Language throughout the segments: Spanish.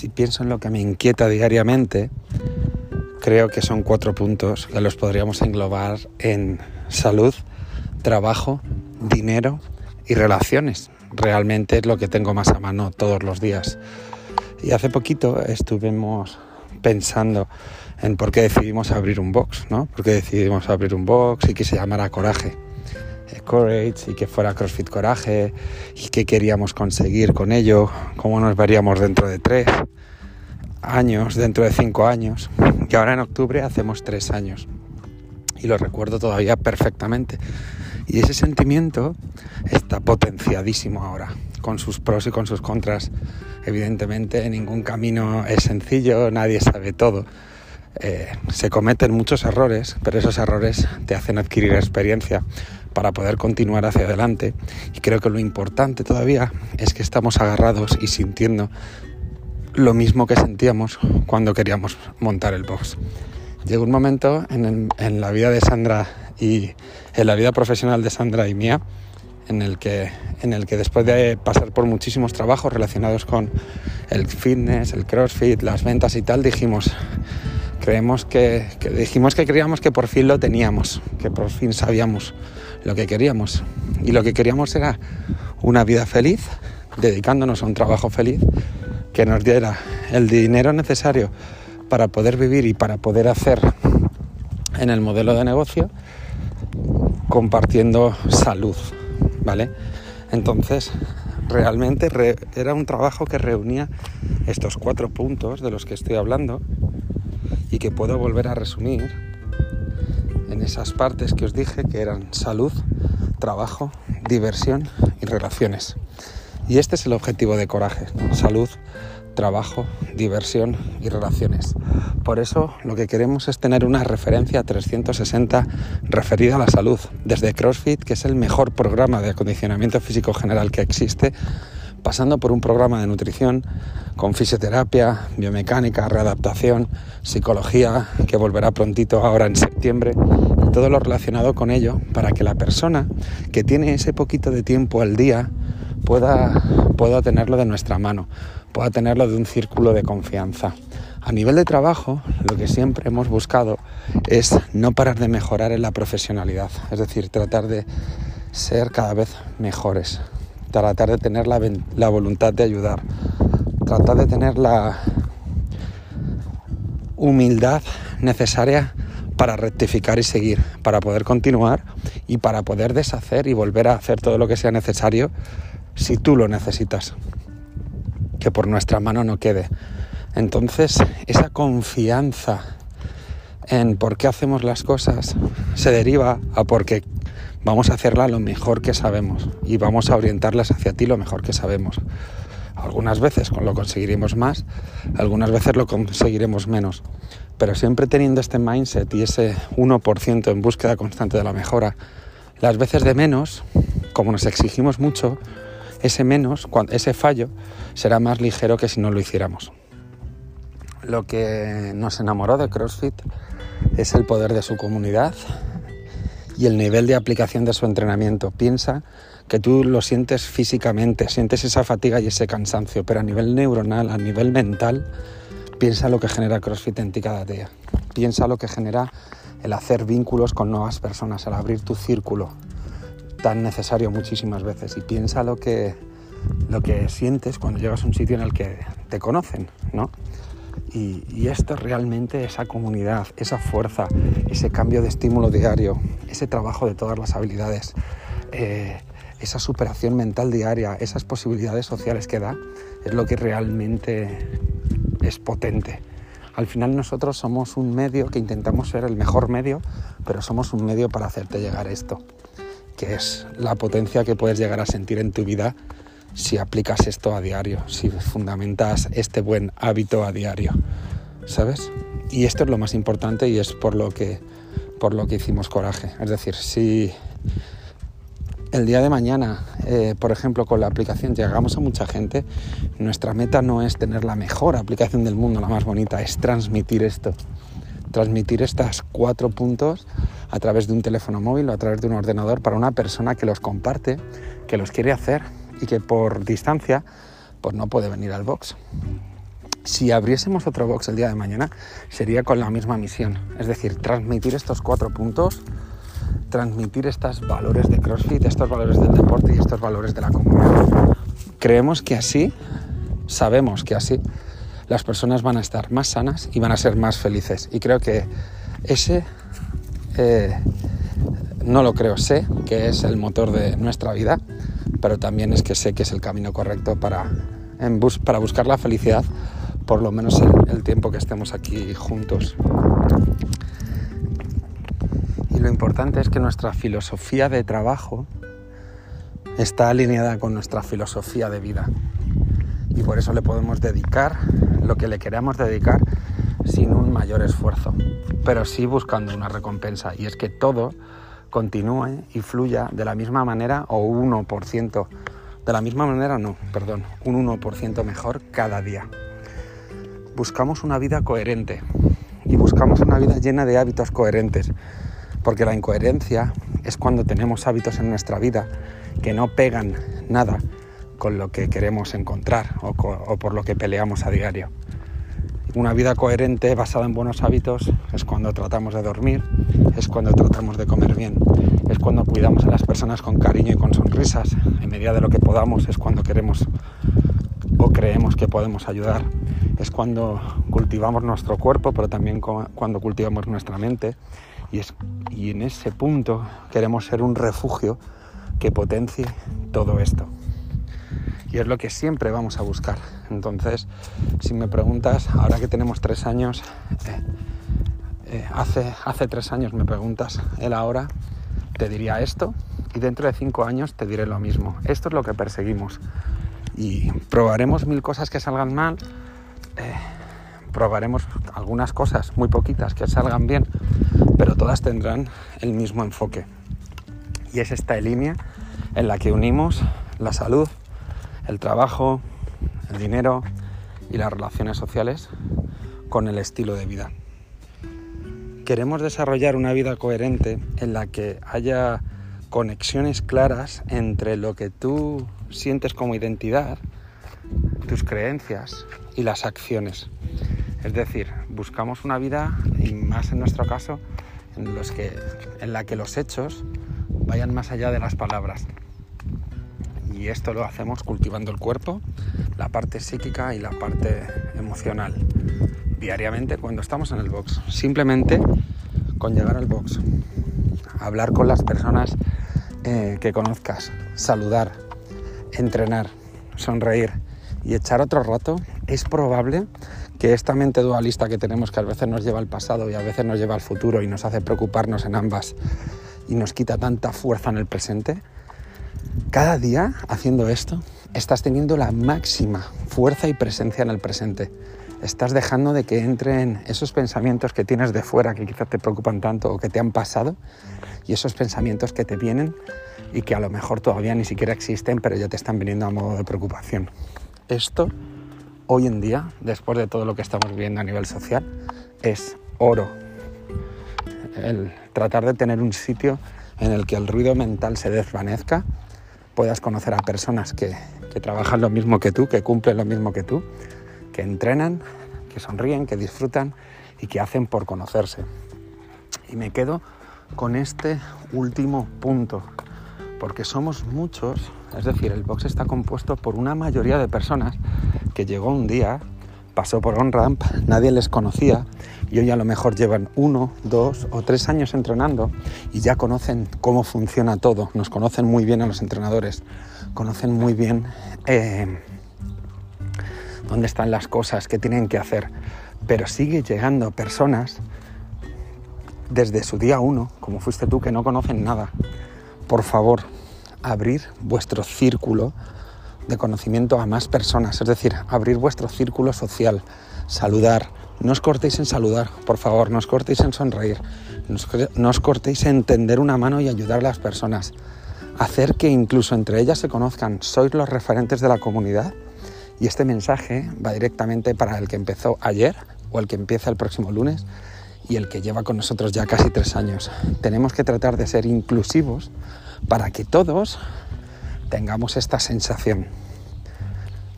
si pienso en lo que me inquieta diariamente, creo que son cuatro puntos que los podríamos englobar en salud, trabajo, dinero y relaciones. Realmente es lo que tengo más a mano todos los días. Y hace poquito estuvimos pensando en por qué decidimos abrir un box, ¿no? Por qué decidimos abrir un box y que se llamara Coraje. Eh, Courage y que fuera CrossFit Coraje y qué queríamos conseguir con ello, cómo nos veríamos dentro de tres años, dentro de cinco años. Y ahora en octubre hacemos tres años. Y lo recuerdo todavía perfectamente. Y ese sentimiento está potenciadísimo ahora, con sus pros y con sus contras. Evidentemente ningún camino es sencillo, nadie sabe todo. Eh, se cometen muchos errores, pero esos errores te hacen adquirir experiencia para poder continuar hacia adelante. Y creo que lo importante todavía es que estamos agarrados y sintiendo lo mismo que sentíamos cuando queríamos montar el box. Llegó un momento en, la vida de Sandra y en la vida profesional de Sandra y mía en el que, después de pasar por muchísimos trabajos relacionados con el fitness, el crossfit, las ventas y tal, dijimos, creemos que dijimos que creíamos que por fin lo teníamos, que por fin sabíamos lo que queríamos. Y lo que queríamos era una vida feliz, dedicándonos a un trabajo feliz que nos diera el dinero necesario para poder vivir y para poder hacer en el modelo de negocio compartiendo salud, ¿vale? Entonces, realmente era un trabajo que reunía estos cuatro puntos de los que estoy hablando y que puedo volver a resumir esas partes que os dije que eran salud, trabajo, diversión y relaciones. Y este es el objetivo de Coraje, salud, trabajo, diversión y relaciones. Por eso lo que queremos es tener una referencia 360 referida a la salud, desde CrossFit, que es el mejor programa de acondicionamiento físico general que existe, pasando por un programa de nutrición con fisioterapia, biomecánica, readaptación, psicología, que volverá prontito ahora en septiembre, todo lo relacionado con ello, para que la persona que tiene ese poquito de tiempo al día pueda, pueda tenerlo de nuestra mano, pueda tenerlo de un círculo de confianza. A nivel de trabajo, lo que siempre hemos buscado es no parar de mejorar en la profesionalidad, es decir, tratar de ser cada vez mejores, tratar de tener la, la voluntad de ayudar, tratar de tener la humildad necesaria para rectificar y seguir, para poder continuar y para poder deshacer y volver a hacer todo lo que sea necesario si tú lo necesitas. Que por nuestra mano no quede. Entonces, esa confianza en por qué hacemos las cosas se deriva a porque vamos a hacerlas lo mejor que sabemos y vamos a orientarlas hacia ti lo mejor que sabemos. Algunas veces lo conseguiremos más, algunas veces lo conseguiremos menos, pero siempre teniendo este mindset y ese 1% en búsqueda constante de la mejora. Las veces de menos, como nos exigimos mucho, ese menos, ese fallo, será más ligero que si no lo hiciéramos. Lo que nos enamoró de CrossFit es el poder de su comunidad y el nivel de aplicación de su entrenamiento. Piensa que tú lo sientes físicamente, sientes esa fatiga y ese cansancio, pero a nivel neuronal, a nivel mental, piensa lo que genera CrossFit en ti cada día. Piensa lo que genera el hacer vínculos con nuevas personas, el abrir tu círculo, tan necesario muchísimas veces y piensa lo que, lo que sientes cuando llegas a un sitio en el que te conocen, ¿no? Y, y, esto realmente, esa comunidad, esa fuerza, ese cambio de estímulo diario, ese trabajo de todas las habilidades, eh, esa superación mental diaria, esas posibilidades sociales que da, es lo que realmente es potente. Al final nosotros somos un medio que intentamos ser el mejor medio, pero somos un medio para hacerte llegar esto que es la potencia que puedes llegar a sentir en tu vida si aplicas esto a diario, si fundamentas este buen hábito a diario, ¿sabes? Y esto es lo más importante y es por lo que, por lo que hicimos coraje. Es decir, si el día de mañana, eh, por ejemplo, con la aplicación llegamos a mucha gente, nuestra meta no es tener la mejor aplicación del mundo, la más bonita, es transmitir esto. Transmitir estos cuatro puntos a través de un teléfono móvil o a través de un ordenador para una persona que los comparte, que los quiere hacer y que por distancia pues no puede venir al box. Si abriésemos otro box el día de mañana, sería con la misma misión, es decir, transmitir estos cuatro puntos, transmitir estos valores de CrossFit, estos valores del deporte y estos valores de la comunidad. Creemos que así, sabemos que así, las personas van a estar más sanas y van a ser más felices. Y creo que ese, eh, no lo creo, sé que es el motor de nuestra vida, pero también es que sé que es el camino correcto para, para buscar la felicidad, por lo menos el, el tiempo que estemos aquí juntos. Lo importante es que nuestra filosofía de trabajo está alineada con nuestra filosofía de vida. Y por eso le podemos dedicar lo que le queramos dedicar sin un mayor esfuerzo, pero sí buscando una recompensa. Y es que todo continúe y fluya de la misma manera o 1%, de la misma manera no, perdón, un 1% mejor cada día. Buscamos una vida coherente y buscamos una vida llena de hábitos coherentes, porque la incoherencia es cuando tenemos hábitos en nuestra vida que no pegan nada con lo que queremos encontrar o, por lo que peleamos a diario. Una vida coherente basada en buenos hábitos es cuando tratamos de dormir, es cuando tratamos de comer bien, es cuando cuidamos a las personas con cariño y con sonrisas, en medida de lo que podamos, es cuando queremos o creemos que podemos ayudar, es cuando cultivamos nuestro cuerpo, pero también cuando cultivamos nuestra mente y, es, y en ese punto queremos ser un refugio que potencie todo esto y es lo que siempre vamos a buscar. Entonces, si me preguntas, ahora que tenemos tres años, eh, eh, hace, hace tres años me preguntas el ahora, te diría esto y dentro de cinco años te diré lo mismo. Esto es lo que perseguimos y probaremos mil cosas que salgan mal, eh, probaremos algunas cosas, muy poquitas, que salgan bien, pero todas tendrán el mismo enfoque. Y es esta línea en la que unimos la salud, el trabajo, el dinero y las relaciones sociales con el estilo de vida. Queremos desarrollar una vida coherente en la que haya conexiones claras entre lo que tú sientes como identidad, tus creencias y las acciones. Es decir, buscamos una vida, y más en nuestro caso, en, los que, en la que los hechos vayan más allá de las palabras y esto lo hacemos cultivando el cuerpo, la parte psíquica y la parte emocional diariamente cuando estamos en el box. Simplemente con llegar al box, hablar con las personas eh, que conozcas, saludar, entrenar, sonreír y echar otro rato, es probable que esta mente dualista que tenemos que a veces nos lleva al pasado y a veces nos lleva al futuro y nos hace preocuparnos en ambas y nos quita tanta fuerza en el presente, cada día haciendo esto, estás teniendo la máxima fuerza y presencia en el presente. Estás dejando de que entren esos pensamientos que tienes de fuera que quizás te preocupan tanto o que te han pasado y esos pensamientos que te vienen y que a lo mejor todavía ni siquiera existen pero ya te están viniendo a modo de preocupación. Esto hoy en día, después de todo lo que estamos viviendo a nivel social, es oro. El tratar de tener un sitio en el que el ruido mental se desvanezca puedas conocer a personas que, trabajan lo mismo que tú, que cumplen lo mismo que tú, que entrenan, que sonríen, que disfrutan y que hacen por conocerse. Y me quedo con este último punto, porque somos muchos, es decir, el box está compuesto por una mayoría de personas que llegó un día pasó por on-ramp, nadie les conocía y hoy a lo mejor llevan uno, dos o tres años entrenando y ya conocen cómo funciona todo, nos conocen muy bien a los entrenadores, conocen muy bien eh, dónde están las cosas, qué tienen que hacer, pero sigue llegando personas desde su día uno, como fuiste tú, que no conocen nada. Por favor, abrir vuestro círculo de conocimiento a más personas, es decir, abrir vuestro círculo social, saludar. No os cortéis en saludar, por favor, no os cortéis en sonreír, no os, cortéis en tender una mano y ayudar a las personas. Hacer que incluso entre ellas se conozcan, sois los referentes de la comunidad y este mensaje va directamente para el que empezó ayer o el que empieza el próximo lunes y el que lleva con nosotros ya casi tres años. Tenemos que tratar de ser inclusivos para que todos tengamos esta sensación.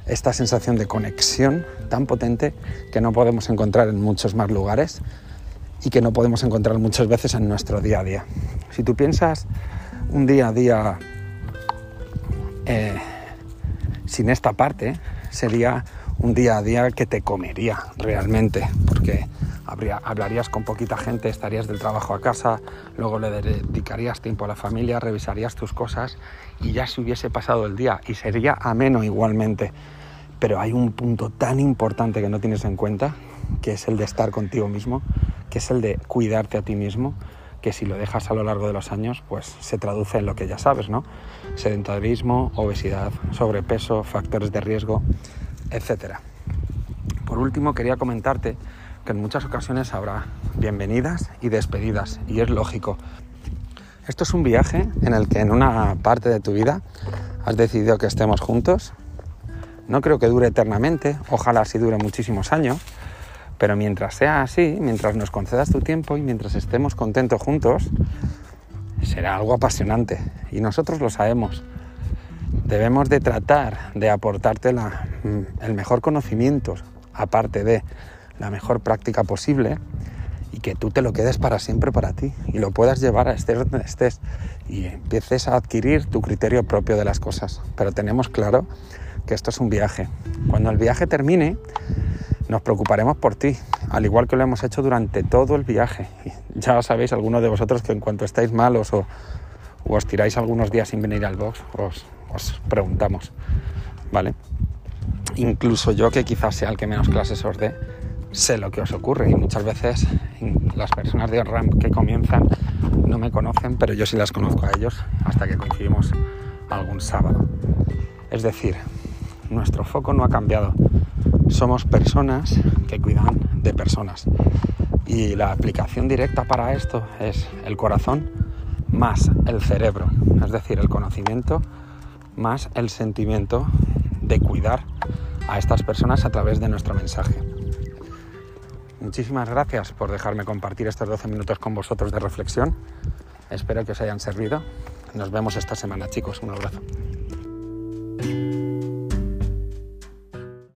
esta sensación de conexión tan potente que no podemos encontrar en muchos más lugares y que no podemos encontrar muchas veces en nuestro día a día. Si tú piensas un día a día eh, sin esta parte, sería un día a día que te comería realmente, porque hablarías con poquita gente, estarías del trabajo a casa, luego le dedicarías tiempo a la familia, revisarías tus cosas y ya se hubiese pasado el día y sería ameno igualmente. Pero hay un punto tan importante que no tienes en cuenta, que es el de estar contigo mismo, que es el de cuidarte a ti mismo, que si lo dejas a lo largo de los años, pues se traduce en lo que ya sabes, ¿no? Sedentarismo, obesidad, sobrepeso, factores de riesgo, etc. Por último, quería comentarte que en muchas ocasiones habrá bienvenidas y despedidas, y es lógico. Esto es un viaje en el que en una parte de tu vida has decidido que estemos juntos. No creo que dure eternamente, ojalá sí dure muchísimos años, pero mientras sea así, mientras nos concedas tu tiempo y mientras estemos contentos juntos, será algo apasionante y nosotros lo sabemos. Debemos de tratar de aportarte la, el mejor conocimiento, aparte de la mejor práctica posible y que tú te lo quedes para siempre para ti y lo puedas llevar a estés donde estés y empieces a adquirir tu criterio propio de las cosas. Pero tenemos claro que esto es un viaje. Cuando el viaje termine, nos preocuparemos por ti, al igual que lo hemos hecho durante todo el viaje. Ya sabéis, algunos de vosotros, que en cuanto estáis malos o, os tiráis algunos días sin venir al box, os, os preguntamos, ¿vale? Incluso yo, que quizás sea el que menos clases os dé, sé lo que os ocurre y muchas veces las personas de ramp que comienzan no me conocen, pero yo sí las conozco a ellos hasta que coincidimos algún sábado. Es decir, nuestro foco no ha cambiado. Somos personas que cuidan de personas. Y la aplicación directa para esto es el corazón más el cerebro, es decir, el conocimiento más el sentimiento de cuidar a estas personas a través de nuestro mensaje. Muchísimas gracias por dejarme compartir estos 12 minutos con vosotros de reflexión. Espero que os hayan servido. Nos vemos esta semana, chicos. Un abrazo.